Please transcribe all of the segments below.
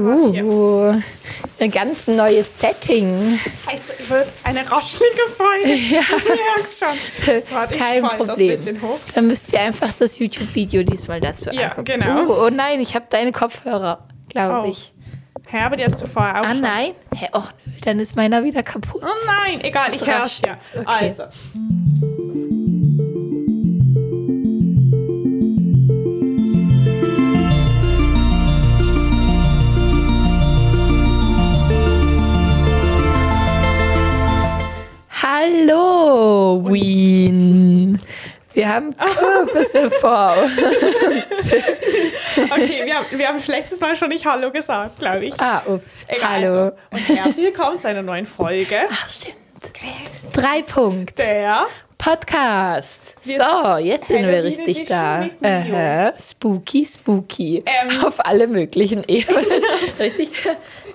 Uh, ein ganz neues Setting. Es wird eine raschelige Folge. Ja. Du merkst schon. Warte, ich Kein Problem. bisschen hoch. Dann müsst ihr einfach das YouTube-Video diesmal dazu Ja, angucken. genau. Oh, oh nein, ich habe deine Kopfhörer, glaube Oh. ich. Hä, aber die hast du vorher auch Ah schon. nein? Hä, och nö, dann ist meiner wieder kaputt. Oh nein, egal, Das ich hör's raschelt. ja. Okay. Also. Hallo, Wien. Wir haben Kürbisse vor. Okay, wir haben, wir haben letztes Mal schon nicht Hallo gesagt, glaube ich. Ah, ups. Egal, Hallo. Also. Und herzlich willkommen zu einer neuen Folge Ach, stimmt. Drei Punkt. der Podcast. Wir so, jetzt sind wir richtig da. Mio. Aha, spooky, spooky. Ähm. Auf alle möglichen Ebenen. richtig.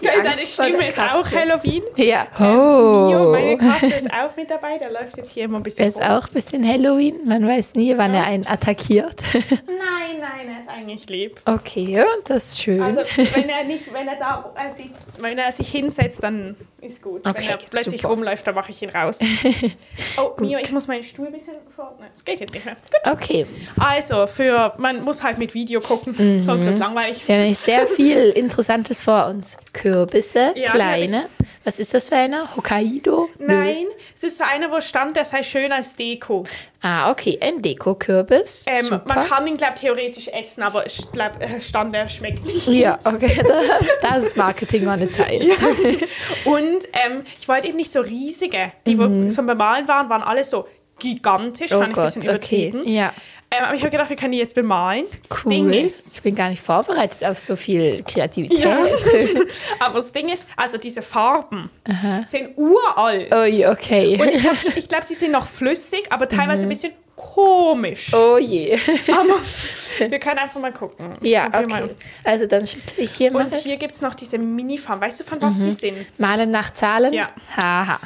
die deine Angst vor Stimme ist auch. Halloween. Ja. Mio, Oh. meine Katze, ist auch mit dabei. Der läuft jetzt hier immer ein bisschen Er ist rum. auch ein bisschen Halloween. Man weiß nie, wann er einen attackiert. Nein, nein, er ist eigentlich lieb. okay, ja, das ist schön. Also wenn er nicht, wenn er da sitzt, wenn er sich hinsetzt, dann ist gut. Okay, wenn er plötzlich super. rumläuft, dann mache ich ihn raus. oh, Mio, ich muss meinen Stuhl ein bisschen vor. Nein, das geht jetzt nicht mehr. Gut. okay. Also, für man muss halt mit Video gucken, sonst wird es langweilig. Wir haben sehr viel Interessantes vor uns. Kürbisse, Ja, kleine. Was ist das für einer? Hokkaido? Nö. Nein, es ist so einer, wo stand, der sei schön als Deko. Ah, okay, ein Deko-Kürbis. Ähm, man kann ihn, glaube ich, theoretisch essen, aber ich glaube, stand, der schmeckt nicht. Ja, okay, da- das ist Marketing on its highest. Und ähm, ich wollte eben nicht so riesige. Die, wo zum Bemalen waren, waren alle so gigantisch. Mhm. Oh fand ich ein Gott, bisschen okay. übertrieben. Ja, Ähm, aber ich habe gedacht, wir können die jetzt bemalen. Das cool. Ding ist, Ich bin gar nicht vorbereitet auf so viel Kreativität. Ja. aber das Ding ist, also diese Farben sind uralt. Oh je, okay. Und ich, ich glaube, sie sind noch flüssig, aber teilweise ein bisschen komisch. Mhm. Oh je. Aber wir können einfach mal gucken. Ja, okay. Also dann schüttel ich hier mal. Und hier gibt es noch diese Mini-Farben. Weißt du, von was die sind? Malen nach Zahlen? Ja. Haha.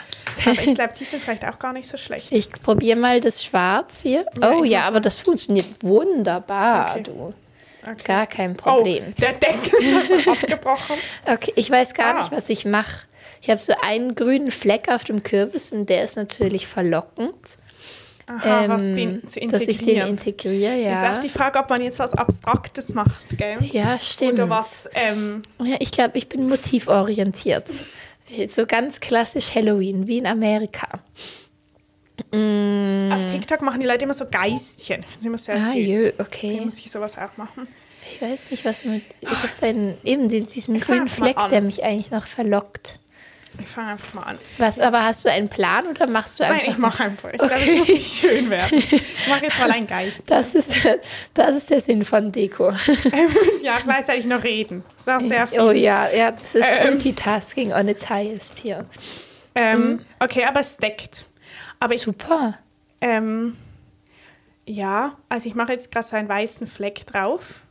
Aber ich glaube, die sind vielleicht auch gar nicht so schlecht. Ich probiere mal das Schwarz hier. Ja, oh ja, aber das funktioniert wunderbar, Okay. du. Okay. Gar kein Problem. Oh, der Deckel ist abgebrochen. Okay, ich weiß gar Ah. nicht, was ich mache. Ich habe so einen grünen Fleck auf dem Kürbis und der ist natürlich verlockend. Aha, was Ähm, den zu dass ich den integriere, Ist ja. auch die Frage, ob man jetzt was Abstraktes macht, gell? Ja, stimmt. Oder was, ähm, Ja, ich glaube, ich bin motivorientiert. So ganz klassisch Halloween, wie in Amerika. Mm, auf TikTok machen die Leute immer so Geistchen. Das ist immer sehr ah, süß. jö, okay. muss ich sowas auch machen. Ich weiß nicht, was mit. Ich habe seinen, eben diesen Ich grünen Fleck, der mich eigentlich noch verlockt. Ich fange einfach mal an. Was, aber hast du einen Plan oder machst du einfach. Nein, ich mache einfach. Ich glaube, Okay. es muss nicht schön werden. Ich mache jetzt mal einen Geist. Das ist, das ist der Sinn von Deko. Müssen ja gleichzeitig noch reden. Das ist auch sehr viel. Oh ja, ja, das ist Ähm. Multitasking on its highest hier. Ähm, okay, aber es deckt. Aber ich, Super. ähm, ja, also ich mache jetzt gerade so einen weißen Fleck drauf,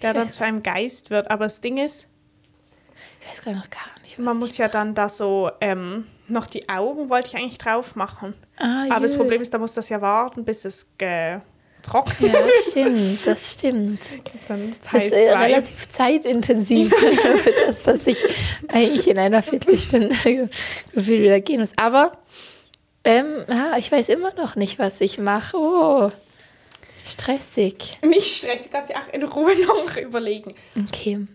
der Ich dann zu einem Geist wird. Aber das Ding ist, Ich weiß gar noch gar nicht. man muss ja dann da so ähm, noch die Augen wollte ich eigentlich drauf machen. Ah, Aber das jö. Problem ist, da muss das ja warten, bis es getrocknet Ja, stimmt, das stimmt. Dann Das Teil ist äh, relativ zeitintensiv, dass, dass ich eigentlich in einer Viertelstunde gefühlt wieder gehen muss. Aber ähm, ja, ich weiß immer noch nicht, was ich mache. Oh, stressig. Nicht stressig, kannst du auch in Ruhe noch überlegen. Okay.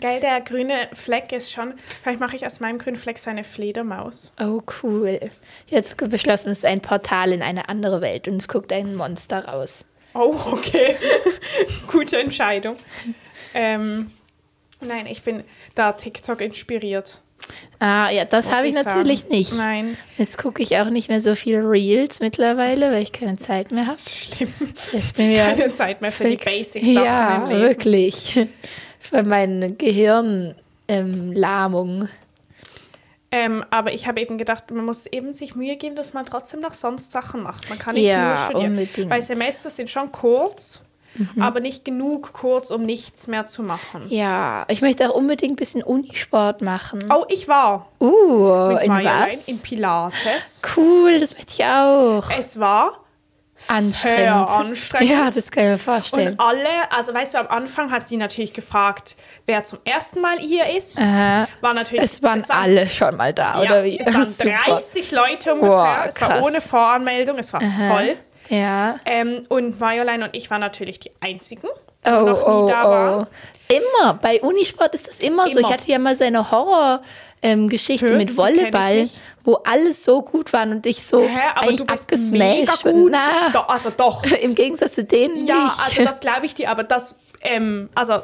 Geil, der grüne Fleck ist schon. Vielleicht mache ich aus meinem grünen Fleck so eine Fledermaus. Oh, cool. Jetzt beschlossen, es ist ein Portal in eine andere Welt und es guckt ein Monster raus. Oh, okay. Gute Entscheidung. Ähm, nein, ich bin da TikTok inspiriert. Ah, ja, das habe ich, ich natürlich nicht. Nein, Jetzt gucke ich auch nicht mehr so viel Reels mittlerweile, weil ich keine Zeit mehr habe. das ist schlimm. Jetzt bin ich Keine Zeit mehr für die Basic-Sachen Ja, im Leben. wirklich. Für meine Gehirnlähmung. Ähm, Lahmung. Ähm, aber ich habe eben gedacht, man muss eben sich Mühe geben, dass man trotzdem noch sonst Sachen macht. Man kann nicht Ja, nur studieren. unbedingt. Weil Semester sind schon kurz, Mhm. aber nicht genug kurz, um nichts mehr zu machen. ja, ich möchte auch unbedingt ein bisschen Unisport machen. Oh, ich war Uh, mit in Marjolaine was? in Pilates. Cool, das möchte ich auch. Es war Anstrengend. Sehr anstrengend. Ja, das kann ich mir vorstellen. Und alle, also weißt du, am Anfang hat sie natürlich gefragt, wer zum ersten Mal hier ist. Äh, War natürlich. es waren alle schon mal da, ja, oder wie? Es waren Super. 30 Leute ungefähr. Boah, es war ohne Voranmeldung, es war voll. Ja. Ähm, und Marjolaine und ich waren natürlich die einzigen, die Oh, noch nie oh, da oh. waren. Immer. Bei Unisport ist das immer, so. Immer. Ich hatte ja mal so eine Horror-Geschichte Hä? mit Die kenn Volleyball, wo alles so gut waren und ich so Hä, aber eigentlich du bist abgesmashed mega gut. Na, Do, also doch. Im Gegensatz zu denen Ja, nicht. also das glaube ich dir, aber das, ähm, also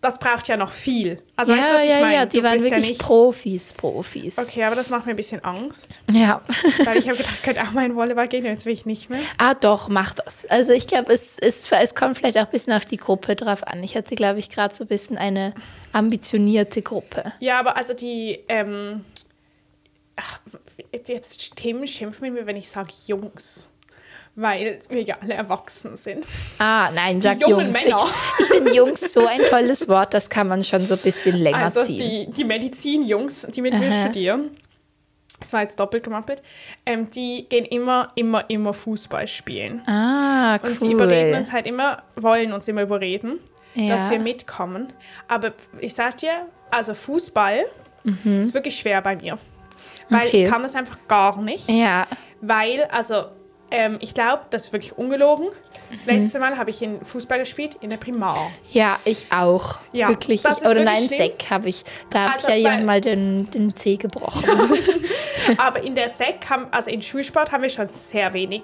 das braucht ja noch viel. Also ja, weißt du, was ich ja, meine? ja, die Du waren wirklich ja nicht. Profis, Profis. Okay, aber das macht mir ein bisschen Angst. Ja. Weil ich habe gedacht, könnte auch mal in Volleyball gehen, jetzt will ich nicht mehr. Ah, doch, mach das. Also ich glaube, es, es, es kommt vielleicht auch ein bisschen auf die Gruppe drauf an. Ich hatte, glaube ich, gerade so ein bisschen eine ambitionierte Gruppe. Ja, aber also die, ähm, ach, jetzt, jetzt Themen schimpfen mit mir, wenn ich sage Jungs. Weil wir ja alle erwachsen sind. Ah, nein, sag jungen Jungs. Männer. Ich, ich finde Jungs so ein tolles Wort, das kann man schon so ein bisschen länger Also ziehen. die, die Medizin-Jungs, die mit mir Aha. studieren, das war jetzt doppelt gemappelt, ähm, die gehen immer, immer, immer Fußball spielen. ah, cool. Und sie überreden uns halt immer, wollen uns immer überreden, Ja. dass wir mitkommen. Aber ich sag dir, also Fußball ist wirklich schwer bei mir. Weil Mhm. Okay. ich kann das einfach gar nicht. Ja, Weil, also, ähm, ich glaube, das ist wirklich ungelogen. Das Mhm. letzte Mal habe ich in Fußball gespielt, in der Primar. ja, ich auch. Ja, wirklich. Ich, ist oder wirklich nein. Sek habe ich. Da habe Also, ich ja jemand mal den, den Zeh gebrochen. Aber in der Sek, haben, also in Schulsport, haben wir schon sehr wenig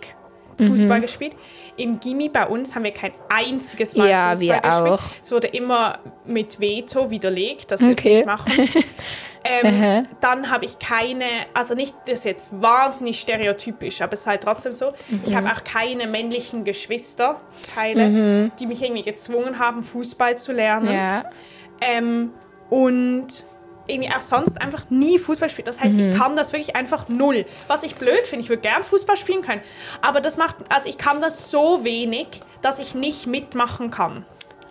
Mhm. Fußball gespielt. Im Gimmi bei uns haben wir kein einziges Mal Ja, Fußball wir gespielt. auch. Es wurde immer mit Veto widerlegt, dass wir es nicht machen. ähm, dann habe ich keine, also nicht das jetzt wahnsinnig stereotypisch, aber es ist halt trotzdem so, ich Mhm. habe auch keine männlichen Geschwisterteile, die mich irgendwie gezwungen haben, Fußball zu lernen. ja. Ähm, und irgendwie auch sonst einfach nie Fußball spielt. Das heißt, Mhm. ich kann das wirklich einfach null. Was ich blöd finde, ich würde gern Fußball spielen können, aber das macht, also ich kann das so wenig, dass ich nicht mitmachen kann.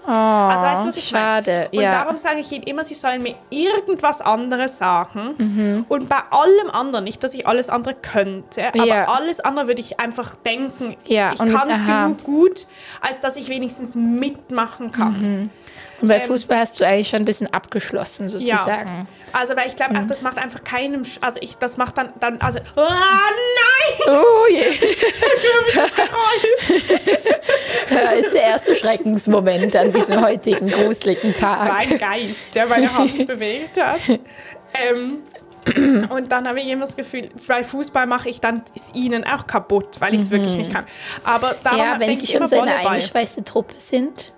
Oh, Also weißt du, was ich schade. meine? Und ja. darum sage ich ihnen immer, sie sollen mir irgendwas anderes sagen. Mhm. Und bei allem anderen, nicht, dass ich alles andere könnte, aber Ja. alles andere würde ich einfach denken, Ja, ich kann es genug gut, als dass ich wenigstens mitmachen kann. Und bei ähm, Fußball hast du eigentlich schon ein bisschen abgeschlossen, sozusagen. Also, weil ich glaube, Mhm. das macht einfach keinem, Sch- also ich, das macht dann, dann also, oh nein! Oh je. da ist der erste Schreckensmoment an diesem heutigen gruseligen Das war Tag. ein Geist, der meine Hand bewegt hat. Ähm, und dann habe ich immer das Gefühl, bei Fußball mache ich dann es ihnen auch kaputt, weil ich es wirklich nicht kann. Aber darum Mhm. Ja, wenn sie schon so eine eingeschweißte Truppe sind,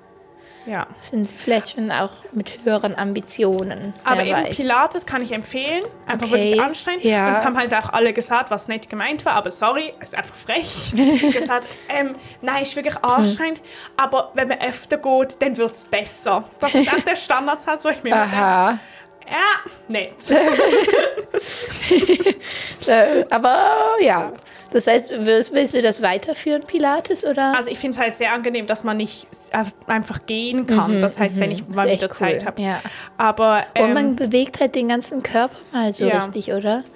Ja. sind sie vielleicht schon auch mit höheren Ambitionen. Aber eben weiß. Pilates kann ich empfehlen. Einfach Okay, wirklich anstrengend. ja. Und es haben halt auch alle gesagt, was nicht gemeint war. Aber sorry, es ist einfach frech. gesagt, ähm, nein, ist wirklich anstrengend. Aber wenn man öfter geht, dann wird es besser. Das ist auch der Standardsatz, wo ich mir denke, Aha. ja, nicht. Äh, aber ja. Das heißt, willst, willst du das weiterführen, Pilates, oder? Also ich finde es halt sehr angenehm, dass man nicht einfach gehen kann. das heißt, wenn ich Mhm, Das mal wieder Zeit cool, habe. Ja. Aber Und man ähm, bewegt halt den ganzen Körper mal so Ja. richtig, oder?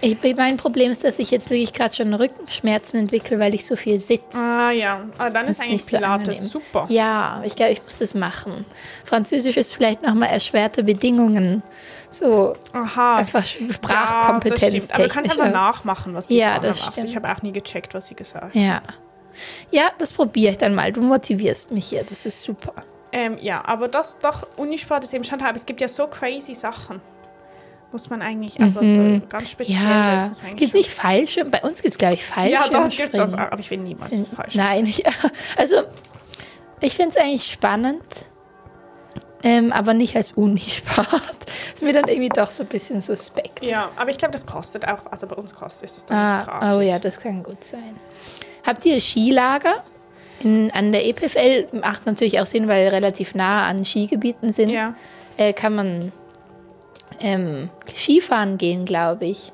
Ich, mein Problem ist, dass ich jetzt wirklich gerade schon Rückenschmerzen entwickle, weil ich so viel sitze. ah ja, aber dann ist, ist eigentlich so Pilates angenehm. super. Ja, ich glaube, ich muss das machen. Französisch ist vielleicht nochmal erschwerte Bedingungen. So Aha. einfach Sprachkompetenz. Ja, das stimmt. Aber du kannst einfach nachmachen, was die Ja, das macht. stimmt. Ich habe auch nie gecheckt, was sie gesagt hat. Ja. Ja, das probiere ich dann mal. Du motivierst mich hier. Das ist super. Ähm, ja, aber das doch, Unisport ist eben schon, aber es gibt ja so crazy Sachen. Muss man eigentlich, also so ganz speziell. Mhm. Ja, gibt es nicht Fallschirm? Bei uns gibt es, glaube ich, Fallschirm. Ja, doch, gibt es auch, aber ich will niemals falsch. Nein, ich, also ich finde es eigentlich spannend, ähm, aber nicht als Unisport. ist mir dann irgendwie doch so ein bisschen suspekt. Ja, aber ich glaube, das kostet auch, also bei uns kostet es das dann nicht Ah, gratis. oh ja, das kann gut sein. Habt ihr Skilager? In, an der EPFL macht natürlich auch Sinn, weil relativ nah an Skigebieten sind. Ja. Äh, kann man ähm, Skifahren gehen, glaube ich.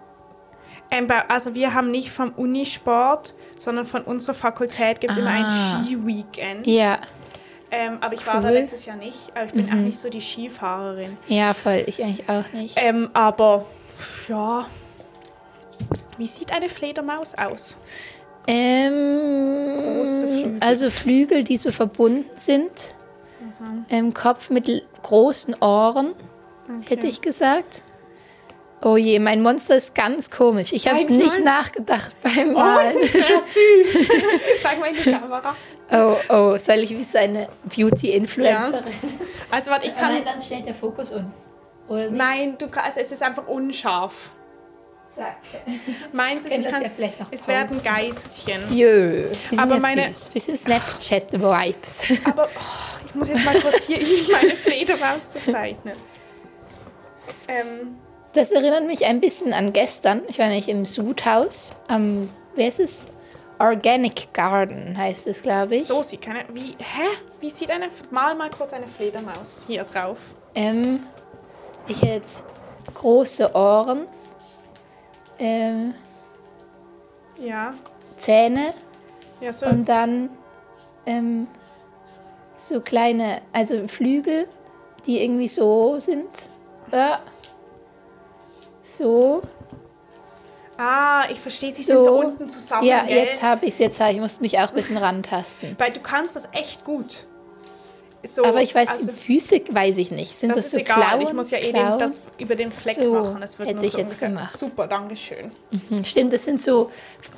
Ähm, also wir haben nicht vom Unisport, sondern von unserer Fakultät gibt es immer Ah. ein Ski-Weekend. Ja, Ähm, aber ich war da Cool. Mhm. letztes Jahr nicht, aber ich bin auch nicht so die Skifahrerin. ja, voll. Ich eigentlich auch nicht. Ähm, aber ja, wie sieht eine Fledermaus aus? Ähm, Flügel. also Flügel, die so verbunden sind. Ähm, Kopf mit großen Ohren, hätte ich gesagt. Oh je, mein Monster ist ganz komisch. Ich habe nicht nachgedacht beim Oh, Malen. das ist sehr süß. Sag mal in die Kamera. Oh, oh, soll ich wie seine Beauty-Influencerin? Also warte, ich Nein, kann... dann stellt der Fokus um. Oder nicht? Nein, du kannst, es ist einfach unscharf. Zack. Meins ist, ich das kann ja vielleicht noch es werden posten. Geistchen. Jö, Aber ja meine- süß. Bisschen Snapchat-Vibes. Aber oh, ich muss jetzt mal kurz hier meine Fledermaus zu zeichnen. Ähm, Das erinnert mich ein bisschen an gestern. Ich war nämlich im Sudhaus. Am, wer ist es? Organic Garden heißt es, glaube ich. so sieht keine... Wie, hä? Wie sieht eine... Mal mal kurz eine Fledermaus hier drauf. Ähm, ich hätte jetzt große Ohren, ähm, Ja. Zähne Ja, so. und dann ähm, so kleine, also Flügel, die irgendwie so sind. Ja. So. Ah, ich verstehe, sie So. sind so unten zusammen, Ja, gell? jetzt habe ich es, jetzt habe ich, musste mich auch ein bisschen rantasten. Weil du kannst das echt gut. So, Aber ich weiß, also, die Füße weiß ich nicht. Sind das, das, ist so egal. Klauen? ich muss ja eh den, das über den Fleck So, machen. Das wird hätte ich so jetzt gemacht. Super, Dankeschön. Hm, Stimmt, das sind so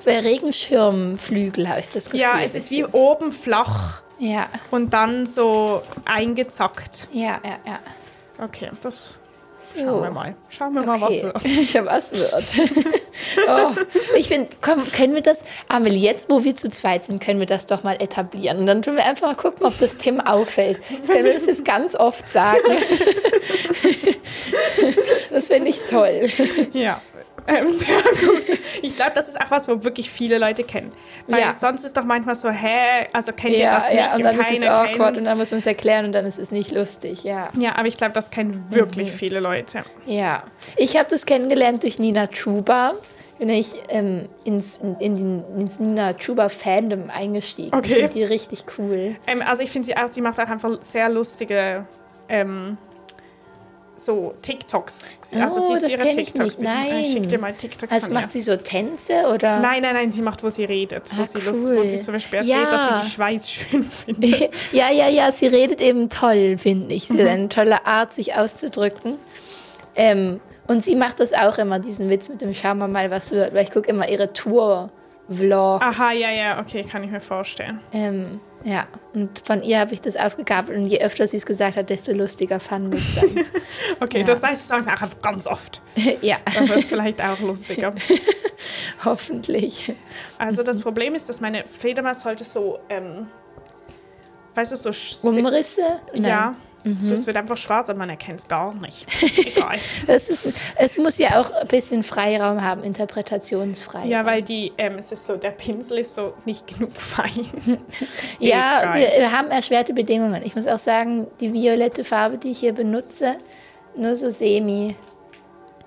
Regenschirmflügel, habe ich das Gefühl. Ja, es ist wie sind. oben flach Ja, und dann so eingezackt. ja, ja, ja. Okay, das So. schauen wir mal. Schauen wir mal, was Okay. wird. Ja, was wird. oh, ich finde, komm, können wir das, Amelie, jetzt, wo wir zu zweit sind, können wir das doch mal etablieren. Und dann tun wir einfach mal gucken, ob das Tim auffällt. Können wir das jetzt ganz oft sagen? das finde ich toll. Ja, ähm, sehr gut. Ich glaube, das ist auch was, wo wirklich viele Leute kennen. Weil Ja. sonst ist doch manchmal so, hä, also kennt ihr Ja, das nicht ja, und dann ist es awkward und dann muss man es erklären und dann ist es nicht lustig, ja. Ja, aber ich glaube, das kennen wirklich Mhm. viele Leute. Ja, ich habe das kennengelernt durch Nina Chuba. Bin ich ähm, ins, in, in ins Nina Chuba Fandom eingestiegen. Ich Okay. finde die richtig cool. Ähm, also ich finde, sie, auch- sie macht auch einfach sehr lustige ähm, so TikToks. Also Oh, du das ihre ich TikToks? nicht. Nein. Ich schick dir mal TikToks Also macht sie so Tänze oder? Nein, nein, nein, sie macht, wo sie redet. Wo, Ah, sie, lust, wo cool. sie zum Beispiel erzählt, dass Ja. sie die Schweiz schön findet. ja, ja, ja, sie redet eben toll, finde ich. Sie Mhm. hat eine tolle Art, sich auszudrücken. Ähm, und sie macht das auch immer, diesen Witz mit dem Schauen wir mal, was wird. Weil ich gucke immer ihre Tour-Vlogs. Aha, ja, ja, okay, kann ich mir vorstellen. Ähm, ja, und von ihr habe ich das aufgegabelt und je öfter sie es gesagt hat, desto lustiger fand ich es dann. Okay, Ja. das heißt, du sagst auch einfach ganz oft. ja, Dann wird es vielleicht auch lustiger. hoffentlich. Also das Problem ist, dass meine Fledermaus sollte so, ähm, weißt du, so... Umrisse? Nein. Ja, Mhm. so, es wird einfach schwarz und man erkennt es gar nicht. Egal. Ist, es muss ja auch ein bisschen Freiraum haben, Interpretationsfreiraum. Ja, weil die, ähm, es ist so, der Pinsel ist so nicht genug fein. Ja, wir, wir haben erschwerte Bedingungen. Ich muss auch sagen, die violette Farbe, die ich hier benutze, nur so semi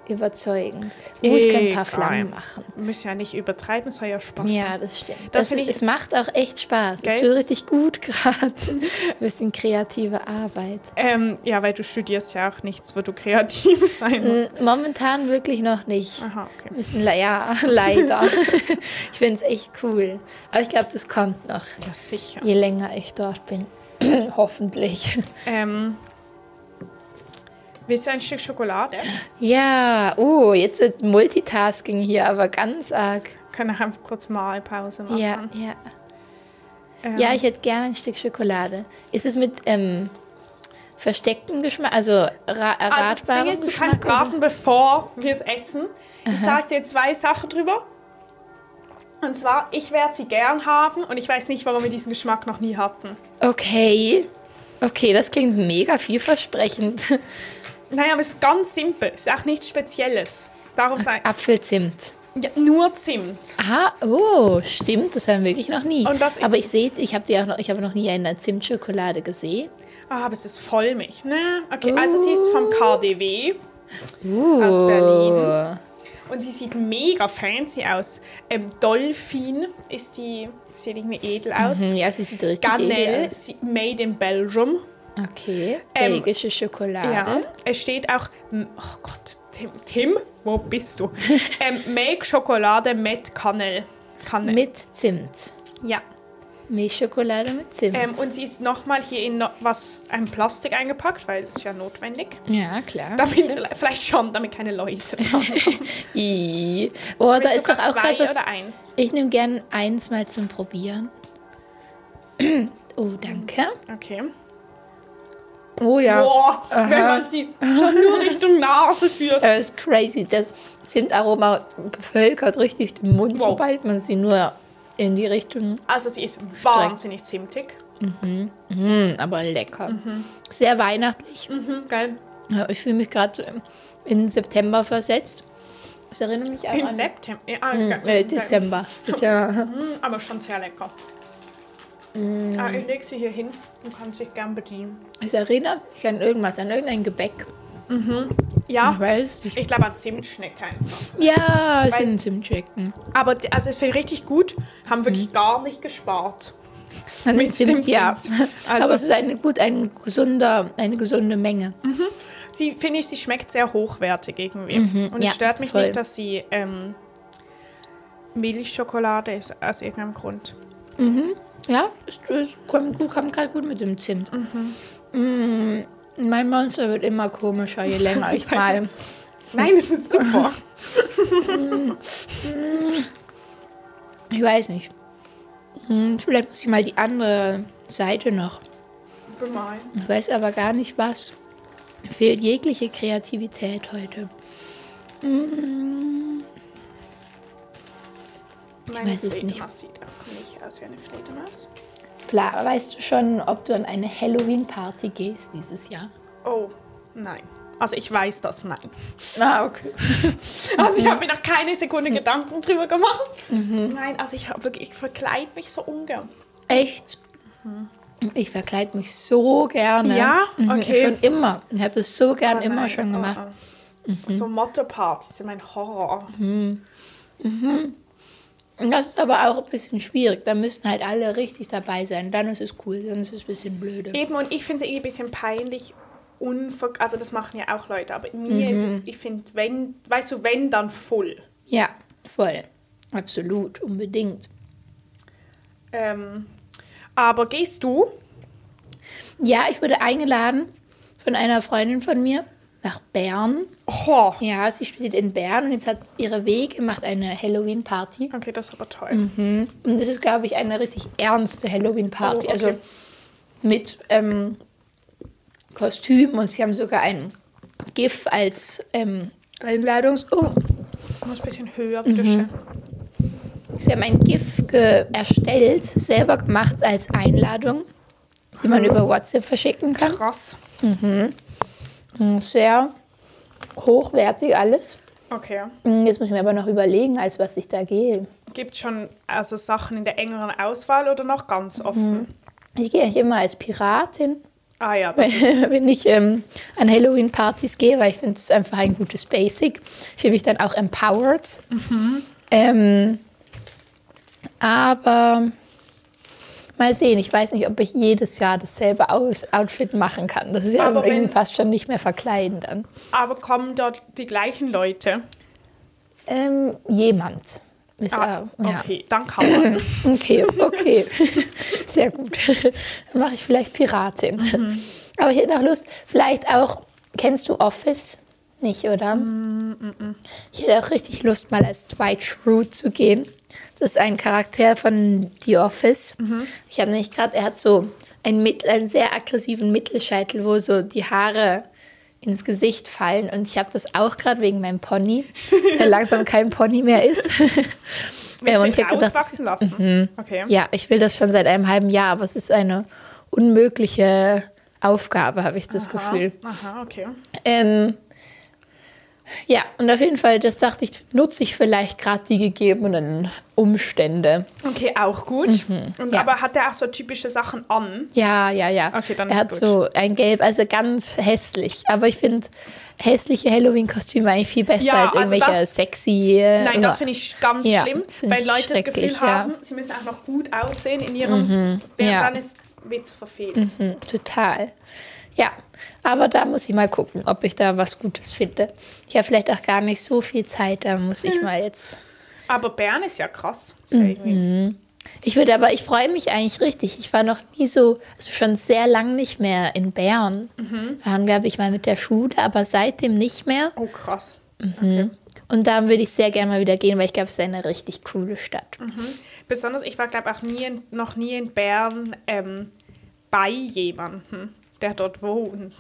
überzeugend. Ich kann ein paar. Flammen machen. Wir müssen ja nicht übertreiben, es soll ja Spaß Ja, machen. das stimmt. Das Das es macht auch echt Spaß. Es tut richtig gut gerade. Ein bisschen kreative Arbeit. Ähm, ja, weil du studierst ja auch nichts, wo du kreativ sein musst. Momentan wirklich noch nicht. Aha, okay. Müssen, le- ja, leider. ich finde es echt cool. Aber ich glaube, das kommt noch, Ja, sicher. je länger ich dort bin. Hoffentlich. Ähm, willst du ein Stück Schokolade? Ja, oh, jetzt wird Multitasking hier, aber ganz arg. Können wir einfach kurz mal Pause machen. Ja, ja. Ähm, Ja, ich hätte gerne ein Stück Schokolade. Ist es mit ähm, verstecktem Geschmack, also ra Also erratbarem Ding ist, du Geschmack? kannst oder? raten, bevor wir es essen. Ich sage dir zwei Sachen drüber. Und zwar, ich werde sie gern haben und ich weiß nicht, warum wir diesen Geschmack noch nie hatten. Okay. Okay, das klingt mega vielversprechend. Naja, aber es ist ganz simpel. Es ist auch nichts Spezielles. Darum sage Apfelzimt. ja, nur Zimt. Ah, oh, stimmt, das haben wir wirklich noch nie. Und das- aber ich sehe, ich habe auch noch, ich habe noch nie eine Zimtschokolade gesehen. Ah, aber es ist Vollmilch. Ne? Okay, also sie ist vom KDW Uh. Aus Berlin. und sie sieht mega fancy aus. Ähm, Dolphin ist die, sieht irgendwie edel aus. Mhm, ja, sie sieht richtig edel Garnell, aus. sie- made in Belgium. Okay, Ähm, belgische Schokolade. Ja, es steht auch, oh Gott, Tim, Tim wo bist du? ähm, Make Schokolade mit Kanel. Kanne. Mit Zimt. ja. Milchschokolade mit Zimt. Ähm, und sie ist nochmal hier in no was, ein Plastik eingepackt, weil es ist ja notwendig. ja, klar. Damit, vielleicht schon, damit keine Läuse drankommen. Oh, da ist doch auch gerade was. oder eins? Ich nehme gern eins mal zum Probieren. Oh, danke. Okay. Oh ja. Boah, wenn man sie schon nur Richtung Nase führt. Das ist crazy. Das Zimtaroma bevölkert richtig den Mund, Wow. sobald man sie nur in die Richtung. Also sie ist wahnsinnig zimtig. Mm, aber lecker. Sehr weihnachtlich. Mhm, geil. Ja, ich fühle mich gerade so im- in September versetzt. Das erinnert mich an September. Ja, ah, geil. äh, Dezember. Bitte. Mm, aber schon sehr lecker. Mm. Ah, ich leg sie hier hin und kann sich gern bedienen. Es erinnert mich an irgendwas, an irgendein Gebäck. Ich Ja, weiß nicht. ich glaube an Zimtschnecken einfach. Ja, es Weil- sind Zimtschecken. Aber also es ich richtig gut. Haben wirklich gar nicht gespart. An Mit Zimt, dem ja. Zimt. Also- Aber es ist eine gut, ein gesunder, eine gesunde Menge. Sie finde ich, sie schmeckt sehr hochwertig irgendwie. Und ja, es stört mich voll. nicht, dass sie ähm, Milchschokolade ist aus irgendeinem Grund. Ja, es, es kommt, gut- kommt gerade gut mit dem Zimt. Mhm. Mm, mein Monster wird immer komischer, je länger ich mal. Nein, es ist super. Ich weiß nicht. Hm, vielleicht muss ich mal die andere Seite noch. Bemalen. Ich weiß aber gar nicht was. Mir fehlt jegliche Kreativität heute. Mm, Meine weiß es nicht. Sieht auch nicht aus wie eine Fledermaus. Bla, weißt du schon, ob du an eine Halloween-Party gehst dieses Jahr? Oh, nein. Also ich weiß das, nein. Ah, okay. Also ich habe mir noch keine Sekunde Gedanken drüber gemacht. Nein, also ich, wirklich, ich verkleide mich so ungern. Echt? Ich verkleide mich so gerne. Ja? Mhm, Okay. Schon immer. Ich habe das so gern Oh immer nein, schon oh, gemacht. oh. So Motto-Partys sind mein Horror. Und Das ist aber auch ein bisschen schwierig. Da müssen halt alle richtig dabei sein. Dann ist es cool, sonst ist es ein bisschen blöde. Eben, und ich finde es irgendwie ein bisschen peinlich. Unver also das machen ja auch Leute, aber mir ist es, ich finde, wenn, weißt du, wenn, dann voll. Ja, voll. Absolut, unbedingt. Ähm, aber gehst du? Ja, ich wurde eingeladen von einer Freundin von mir nach Bern. Oh, Ja, sie studiert in Bern und jetzt hat ihre Weg gemacht eine Halloween-Party. okay, das ist aber toll. Und das ist, glaube ich, eine richtig ernste Halloween-Party. Oh, okay. Also mit ähm, Kostüm und sie haben sogar ein GIF als ähm, Einladungs... Oh, Ich muss ein bisschen höher, bitte schön. sie haben ein GIF erstellt, selber gemacht als Einladung, die man über WhatsApp verschicken kann. Krass. Mm, Sehr hochwertig alles. Okay. Mm, Jetzt muss ich mir aber noch überlegen, als was ich da gehe. Gibt es schon also Sachen in der engeren Auswahl oder noch ganz offen? Ich gehe eigentlich immer als Piratin. Ah ja, das ist, wenn ich ähm, an Halloween-Partys gehe, weil ich finde es einfach ein gutes Basic. Ich fühle mich dann auch empowered. Ähm, aber mal sehen, ich weiß nicht, ob ich jedes Jahr dasselbe Outfit machen kann. Das ist ja Aber irgendwie fast schon nicht mehr verkleiden dann. aber kommen dort die gleichen Leute? Ähm, jemand. Ist, Ah, ja. okay, dann kann man. Okay, okay. Sehr gut. Dann mache ich vielleicht Piratin. Mhm. Aber ich hätte auch Lust, vielleicht auch, kennst du Office? Nicht, oder? Mm, Ich hätte auch richtig Lust, mal als Dwight Schrute zu gehen. Das ist ein Charakter von The Office. Mhm. Ich habe nämlich gerade, er hat so einen, Mittel, einen sehr aggressiven Mittelscheitel, wo so die Haare ins Gesicht fallen. Und ich habe das auch gerade wegen meinem Pony, der langsam kein Pony mehr ist. Willst und ich habe gedacht, das- lassen? Okay. ja, ich will das schon seit einem halben Jahr, aber es ist eine unmögliche Aufgabe, habe ich das Aha, Gefühl. Aha, okay. Ähm, ja, und auf jeden Fall, das dachte ich, nutze ich vielleicht gerade die gegebenen Umstände. Okay, auch gut. Und, Mhm. ja. Aber hat er auch so typische Sachen an? Ja, ja, ja. Okay, dann er ist hat gut. so ein Gelb, also ganz hässlich. Aber ich finde hässliche Halloween-Kostüme eigentlich viel besser Ja, als also irgendwelche das- sexy. Nein, das finde ich ganz Ja, schlimm, weil Leute das Gefühl haben, sie müssen auch noch gut aussehen in ihrem, während ja. dann ist Witz verfehlt. Mhm, total. Ja, aber da muss ich mal gucken, ob ich da was Gutes finde. Ich habe vielleicht auch gar nicht so viel Zeit, da muss ich mal jetzt Aber Bern ist ja krass. Mhm. Ich würde aber, ich freue mich eigentlich richtig. Ich war noch nie so, also schon sehr lang nicht mehr in Bern. Mhm. Wir waren, glaube ich, mal mit der Schule, aber seitdem nicht mehr. Oh, krass. Und da würde ich sehr gerne mal wieder gehen, weil ich glaube, es ist eine richtig coole Stadt. Besonders, ich war, glaube ich, auch nie in, noch nie in Bern ähm, bei jemandem, der dort wohnt.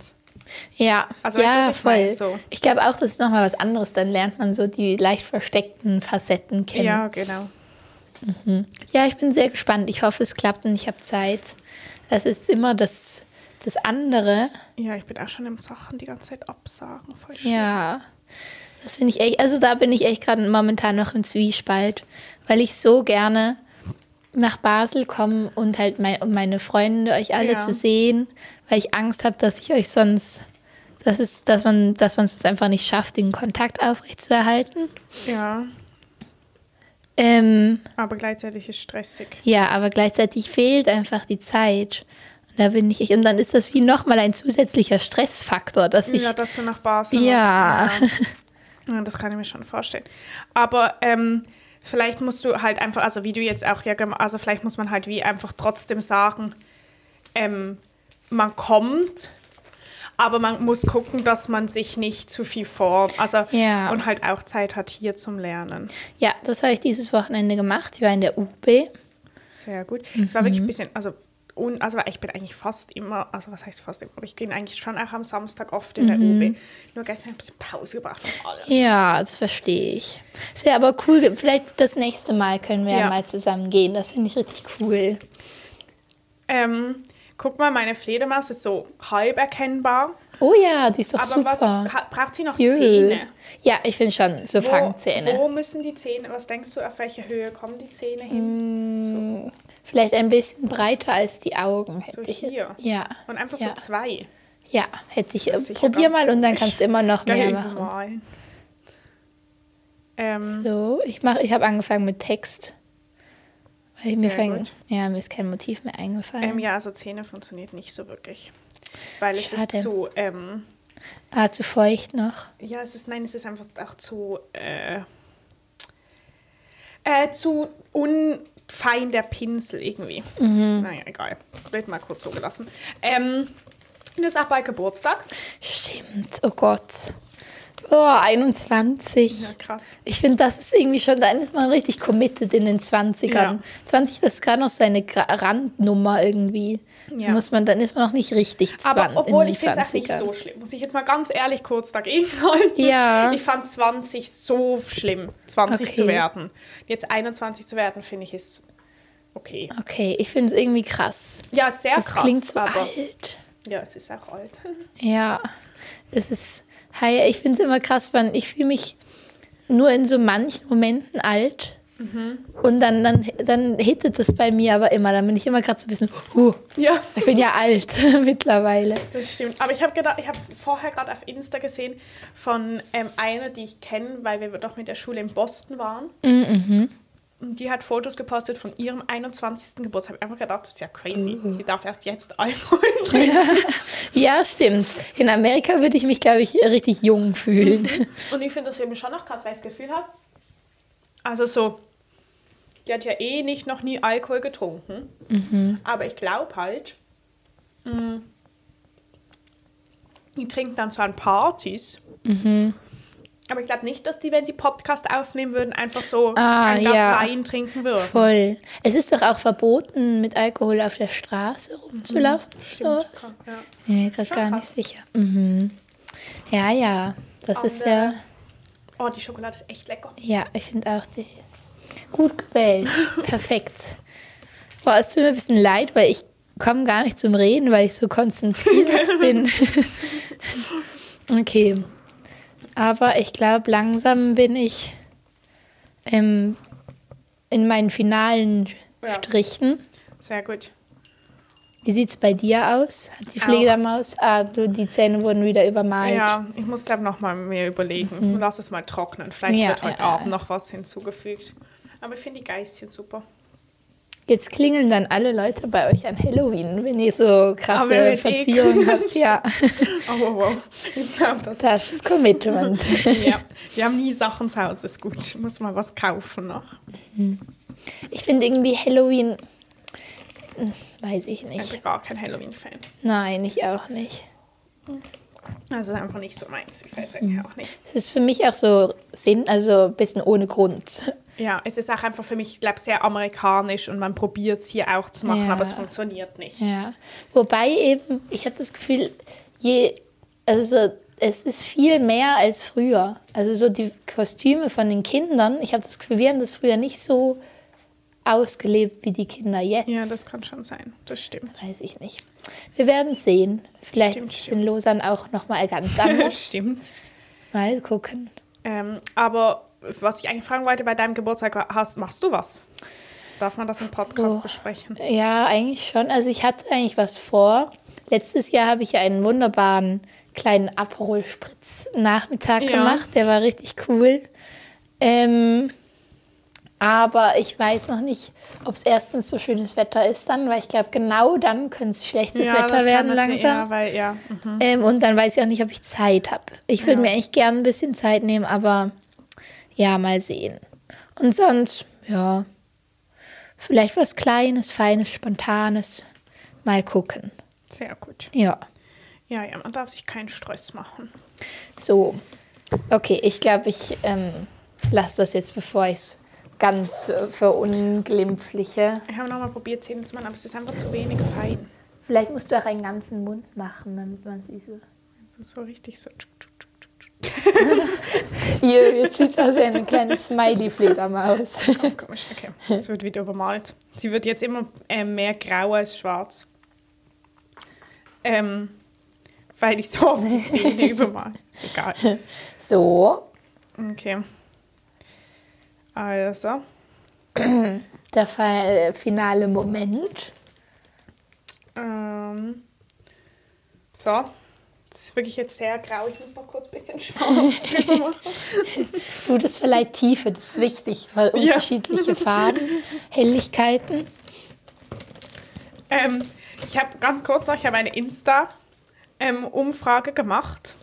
Ja, Also, ja, ich meine? voll. So. Ich glaube auch, das ist nochmal was anderes. Dann lernt man so die leicht versteckten Facetten kennen. Ja, genau. Ja, ich bin sehr gespannt. Ich hoffe, es klappt und ich habe Zeit. Das ist immer das, das andere. Ja, ich bin auch schon im Sachen die ganze Zeit absagen. Voll schlimm. Ja, das finde ich echt. Also da bin ich echt gerade momentan noch im Zwiespalt, weil ich so gerne nach Basel komme und halt mein, um meine Freunde, euch alle Ja. zu sehen, weil ich Angst habe, dass ich euch sonst, das ist, dass man, dass man es einfach nicht schafft, den Kontakt aufrechtzuerhalten. ja, Ähm, aber gleichzeitig ist es stressig. ja, aber gleichzeitig fehlt einfach die Zeit. Und da bin ich, und dann ist das wie nochmal ein zusätzlicher Stressfaktor, dass ich, ja, dass du nach Basel Ja. musst. Ja. ja, das kann ich mir schon vorstellen. Aber ähm, vielleicht musst du halt einfach, also wie du jetzt auch ja, also vielleicht muss man halt wie einfach trotzdem sagen, ähm, man kommt, aber man muss gucken, dass man sich nicht zu viel vor, also Ja. und halt auch Zeit hat hier zum Lernen. ja, das habe ich dieses Wochenende gemacht. Ich war in der UB. Sehr gut. Es war Mhm. wirklich ein bisschen, also, un, also ich bin eigentlich fast immer, also was heißt fast immer, aber ich bin eigentlich schon auch am Samstag oft in der Mhm. UB. Nur gestern habe ich ein bisschen Pause gebracht. Ja, das verstehe ich. Es wäre aber cool, vielleicht das nächste Mal können wir ja, Ja. mal zusammen gehen. Das finde ich richtig cool. Ähm, guck mal, meine Fledermaus ist so halb erkennbar. Oh ja, die ist doch aber was super. hat, braucht sie noch Jö. Zähne? Ja, ich finde schon, so Wo, Fangzähne. wo müssen die Zähne, was denkst du, auf welche Höhe kommen die Zähne hin? Vielleicht ein bisschen breiter als die Augen, hätte So ich hier. jetzt. Ja. Und einfach ja. so zwei. Ja, hätte ich. Äh, probier mal und dann kannst du immer noch mehr machen. Ähm, So, ich mache, ich habe angefangen mit Text. Weil ich mir Sehr gut. ja, mir ist kein Motiv mehr eingefallen. ähm, ja, also Zähne funktioniert nicht so wirklich. Weil es Schade. ist zu, ähm, Ah, zu feucht noch. Ja, es ist, nein, es ist einfach auch zu, äh, äh, zu unfein der Pinsel irgendwie. Mhm. Naja, egal. Wird mal kurz so gelassen. Ähm, du hast auch bald Geburtstag. Stimmt, oh Gott. Oh, 21. Ja, krass. Ich finde, das ist irgendwie schon, dann ist man richtig committed in den 20ern. Ja. 20, das ist gerade noch so eine Randnummer irgendwie. Ja. Muss man, dann ist man noch nicht richtig 20 Aber obwohl ich finde es auch nicht 20ern. so schlimm, muss ich jetzt mal ganz ehrlich kurz dagegen halten. Ja. Ich fand 20 so schlimm, 20 Okay. zu werden. Jetzt 21 zu werden, finde ich ist okay. Okay, ich finde es irgendwie krass. Ja, sehr Das krass. klingt so aber alt. ja, es ist auch alt. Ja, es ist, hey, ich finde es immer krass, weil ich fühle mich nur in so manchen Momenten alt. Mhm. Und dann, dann, dann hittet es bei mir aber immer. Dann bin ich immer gerade so ein bisschen, huh, Ja. ich bin ja alt mittlerweile. Das stimmt. Aber ich habe habe vorher gerade auf Insta gesehen von ähm, einer, die ich kenne, weil wir doch mit der Schule in Boston waren. Mhm, Und die hat Fotos gepostet von ihrem 21. Geburtstag. Ich habe einfach gedacht, das ist ja crazy. Mhm. Die darf erst jetzt Alkohol trinken. Ja, stimmt. In Amerika würde ich mich, glaube ich, richtig jung fühlen. Und ich finde das eben schon noch krass, weil ich das Gefühl habe, also so, die hat ja eh nicht noch nie Alkohol getrunken. Mhm. Aber ich glaube halt, mh, die trinken dann zwar an Partys, Mhm. Aber ich glaube nicht, dass die, wenn sie Podcast aufnehmen würden, einfach so Ah, ein Glas ja. Wein trinken würden. Voll. Es ist doch auch verboten, mit Alkohol auf der Straße rumzulaufen. Stimmt. So. Ja. Ich bin mir gerade gar krass. nicht sicher. Mhm. Ja, ja. Das Und, ist ja. Oh, die Schokolade ist echt lecker. Ja, ich finde auch die gut gewählt. Perfekt. Boah, es tut mir ein bisschen leid, weil ich komme gar nicht zum Reden, weil ich so konzentriert bin. okay. Aber ich glaube, langsam bin ich ähm, in meinen finalen Ja. Strichen. Sehr gut. Wie sieht es bei dir aus? Hat die Auch. Fledermaus? Ah, du, die Zähne wurden wieder übermalt. Ja, ich muss glaube noch mal mir überlegen. Lass es mal trocknen. Vielleicht Mhm. Ja, wird heute ja, Abend noch was hinzugefügt. Aber ich finde die Geistchen super. Jetzt klingeln dann alle Leute bei euch an Halloween, wenn ihr so krasse mit Verzierungen habt. Ja, Oh, wow, wow. Ich glaube, das. das ist Commitment. ja. Wir haben nie Sachen zu Hause, ist gut. Muss mal was kaufen noch. Ich finde irgendwie Halloween, hm, weiß ich Ich nicht. bin gar kein Halloween-Fan. Nein, ich auch nicht. Also ist einfach nicht so meins. Ich weiß eigentlich auch nicht. Es ist für mich auch so Sinn, also ein bisschen ohne Grund. Ja, es ist auch einfach für mich, ich glaube, sehr amerikanisch und man probiert es hier auch zu machen, Ja. aber es funktioniert nicht. Ja. Wobei eben, ich habe das Gefühl, je, also es ist viel mehr als früher. Also so die Kostüme von den Kindern, ich habe das Gefühl, wir haben das früher nicht so ausgelebt wie die Kinder jetzt. Ja, das kann schon sein. Das stimmt. weiß ich nicht. Wir werden sehen. Vielleicht Stimmt, ist es in Lausanne auch nochmal ganz anders. stimmt. mal gucken. Ähm, aber was ich eigentlich fragen wollte, bei deinem Geburtstag, hast, machst du was? Darf man das im Podcast Oh. besprechen? Ja, eigentlich schon. Also ich hatte eigentlich was vor. Letztes Jahr habe ich ja einen wunderbaren kleinen Aperol-Spritz-Nachmittag Ja. gemacht. Der war richtig cool. Ähm, aber ich weiß noch nicht, ob es erstens so schönes Wetter ist dann, weil ich glaube, genau dann könnte es schlechtes das Wetter werden langsam. Ja, weil, ja. Mhm. Ähm, und dann weiß ich auch nicht, ob ich Zeit habe. Ich würde Ja. mir eigentlich gern ein bisschen Zeit nehmen, aber ja, mal sehen. Und sonst, ja, vielleicht was Kleines, Feines, Spontanes. Mal gucken. Sehr gut. Ja, Ja, ja, man darf sich keinen Stress machen. so. Okay, ich glaube, ich ähm, lasse das jetzt, bevor ich es ganz äh, verunglimpfliche. Ich habe nochmal probiert, Zähne zu machen, aber es ist einfach zu wenig fein. Vielleicht musst du auch einen ganzen Mund machen, damit man sie so. Also so richtig so. Hier, jetzt sieht aus wie eine kleine Smiley-Fledermaus. Ganz komisch. Okay, es wird wieder übermalt. Sie wird jetzt immer äh, mehr grau als schwarz. Ähm, weil ich so oft die Zähne übermal. Ist egal. So, Okay. Also. der fi- finale Moment. Ähm, so. Das ist wirklich jetzt sehr grau. Ich muss noch kurz ein bisschen schwarz drüber machen. Du, das verleiht Tiefe, das ist wichtig. Weil unterschiedliche Farben, Helligkeiten. Ähm, ich habe ganz kurz noch, ich habe eine Insta-Umfrage gemacht,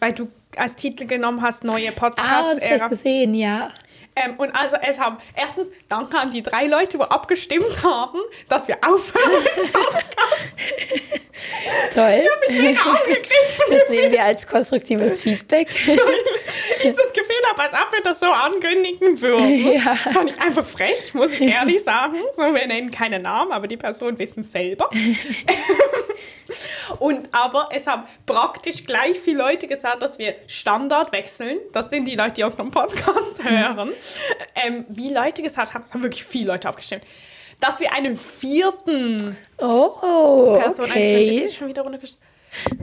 weil du als Titel genommen hast, neue Mhm. Ah, das habe Podcast-Ära. ich gesehen, ja. Ähm, und also es haben erstens danke an die drei Leute, die abgestimmt haben, dass wir aufhören. Toll. Jeder angegriffen. Das nehmen wir als konstruktives Feedback. ich das Gefühl habe, als ob wir das so ankündigen würden. Ja. Fand ich einfach frech, muss ich ehrlich sagen. So, wir nennen keine Namen, aber die Personen wissen selber. Und aber es haben praktisch gleich viele Leute gesagt, dass wir Standard wechseln. Das sind die Leute, die unseren Podcast hören. Ähm, wie Leute gesagt haben, es haben wirklich viele Leute abgestimmt, dass wir einen vierten Oh, Person einführen. okay. Ist es schon wieder runtergestellt?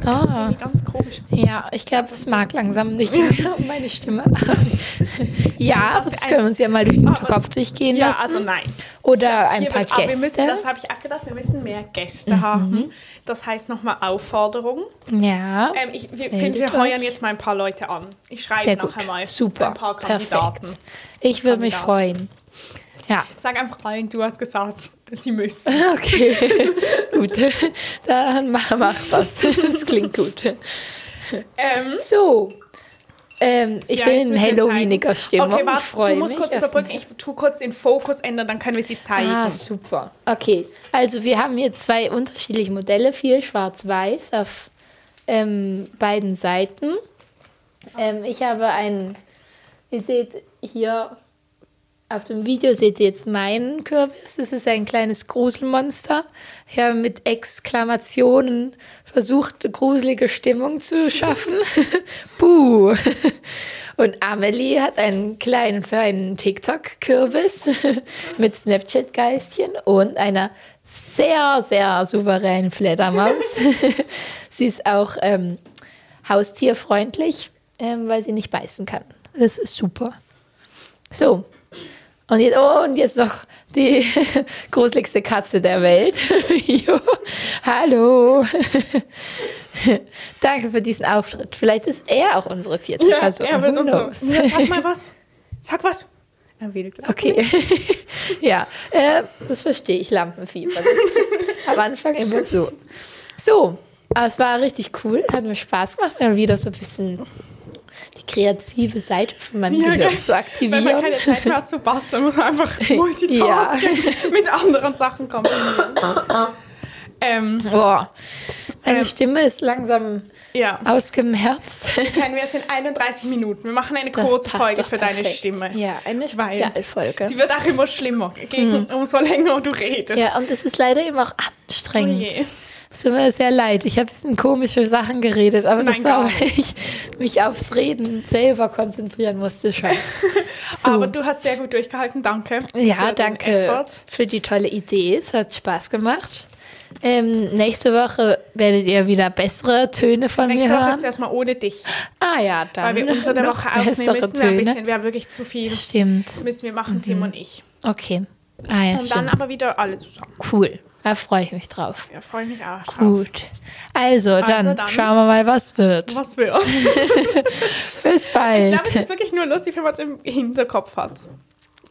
Das ist Ah. irgendwie ganz komisch. Ja, ich glaube, es mag langsam nicht mehr meine Stimme. ja, Was das können wir uns ja mal durch den Aber- Kopf durchgehen Ja, lassen. also nein. Oder ein Hier paar wird- aber wir müssen, Gäste. das habe ich auch gedacht, wir müssen mehr Gäste Mhm. haben. Das heißt nochmal Aufforderung. ja, Ähm, ich, wir, finden, wir heuern jetzt mal ein paar Leute an. Ich schreibe nachher mal Super, ein paar Kandidaten. perfekt. Ich würde mich freuen. Ja, Sag einfach allen, du hast gesagt, sie müssen. okay. gut, dann mach, mach das. Das klingt gut. Ähm, So, ähm, ich ja, bin in zeigen. Stimmung. Okay, ich warte, freue du musst mich kurz überbrücken. den- Ich tue kurz den Fokus ändern, dann können wir sie zeigen. Ah, super. Okay, also wir haben hier zwei unterschiedliche Modelle, viel schwarz-weiß auf ähm, beiden Seiten. Ähm, ich habe einen, ihr seht hier auf dem Video, seht ihr jetzt meinen Kürbis. Das ist ein kleines Gruselmonster. Ich habe mit Exklamationen versucht, gruselige Stimmung zu schaffen. Buh. Und Amelie hat einen kleinen, feinen TikTok-Kürbis mit Snapchat-Geistchen und einer sehr, sehr souveränen Fledermaus. sie ist auch ähm, haustierfreundlich, ähm, weil sie nicht beißen kann. Das ist super. So. Und jetzt, oh, und jetzt noch die gruseligste Katze der Welt. jo. Hallo. Danke für diesen Auftritt. Vielleicht ist er auch unsere vierte Ja, Person. er wird Who unser. knows? Ja, sag mal was. Sag was. Er will, Okay. ja, äh, das verstehe ich, Lampenfieber. Am Anfang immer so. So, aber es war richtig cool, hat mir Spaß gemacht, wieder so ein bisschen die kreative Seite von meinem Ja, Gehirn geil. zu aktivieren. Wenn man keine Zeit mehr hat zu basteln, muss man einfach multitasken mit anderen Sachen kombinieren. ähm, Boah, meine Ähm. Stimme ist langsam ja, ausgemerzt. können wir es in 31 Minuten. Wir machen eine Das kurze Folge für deine perfekt. Stimme. Ja, eine Spezialfolge. Sie wird auch immer schlimmer, gegen, umso länger du redest. Ja, und es ist leider eben auch anstrengend. Oh. Es tut mir sehr leid. Ich habe ein bisschen komische Sachen geredet, aber das Nein, war, gar weil ich mich aufs Reden selber konzentrieren musste schon. So. Aber du hast sehr gut durchgehalten, danke. ja, danke für die tolle Idee. Es hat Spaß gemacht. Ähm, nächste Woche werdet ihr wieder bessere Töne von Nächste mir Woche ist hören. es erstmal ohne dich, Ah ja, dann weil wir unter der Woche aufnehmen müssen. Wäre ein Töne. bisschen, wäre wirklich zu viel. Stimmt. Das müssen wir machen, Tim und ich. Okay. Ah ja, Und dann stimmt. aber wieder alle zusammen. Cool. Da freue ich mich drauf. Ja, freue mich auch drauf. Gut. Also, dann, dann. schauen wir mal, was wird. Was wir. Bis bald. Ich glaube, es ist wirklich nur lustig, wenn man es im Hinterkopf hat.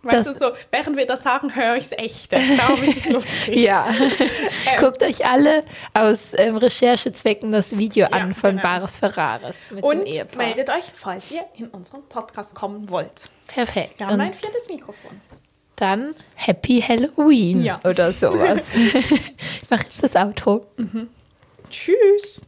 Weißt Das- du, so, während wir das sagen, höre ich es echte. Darum ist es lustig. Ja. Ähm. Guckt euch alle aus ähm, Recherchezwecken das Video Ja, an von genau. Bares Ferraris mit dem Und Ehepaar. meldet euch, falls ihr in unseren Podcast kommen wollt. Perfekt. Wir haben Und ein viertes Mikrofon. Dann Happy Halloween Ja. oder sowas. ich mache jetzt das Outro. Tschüss.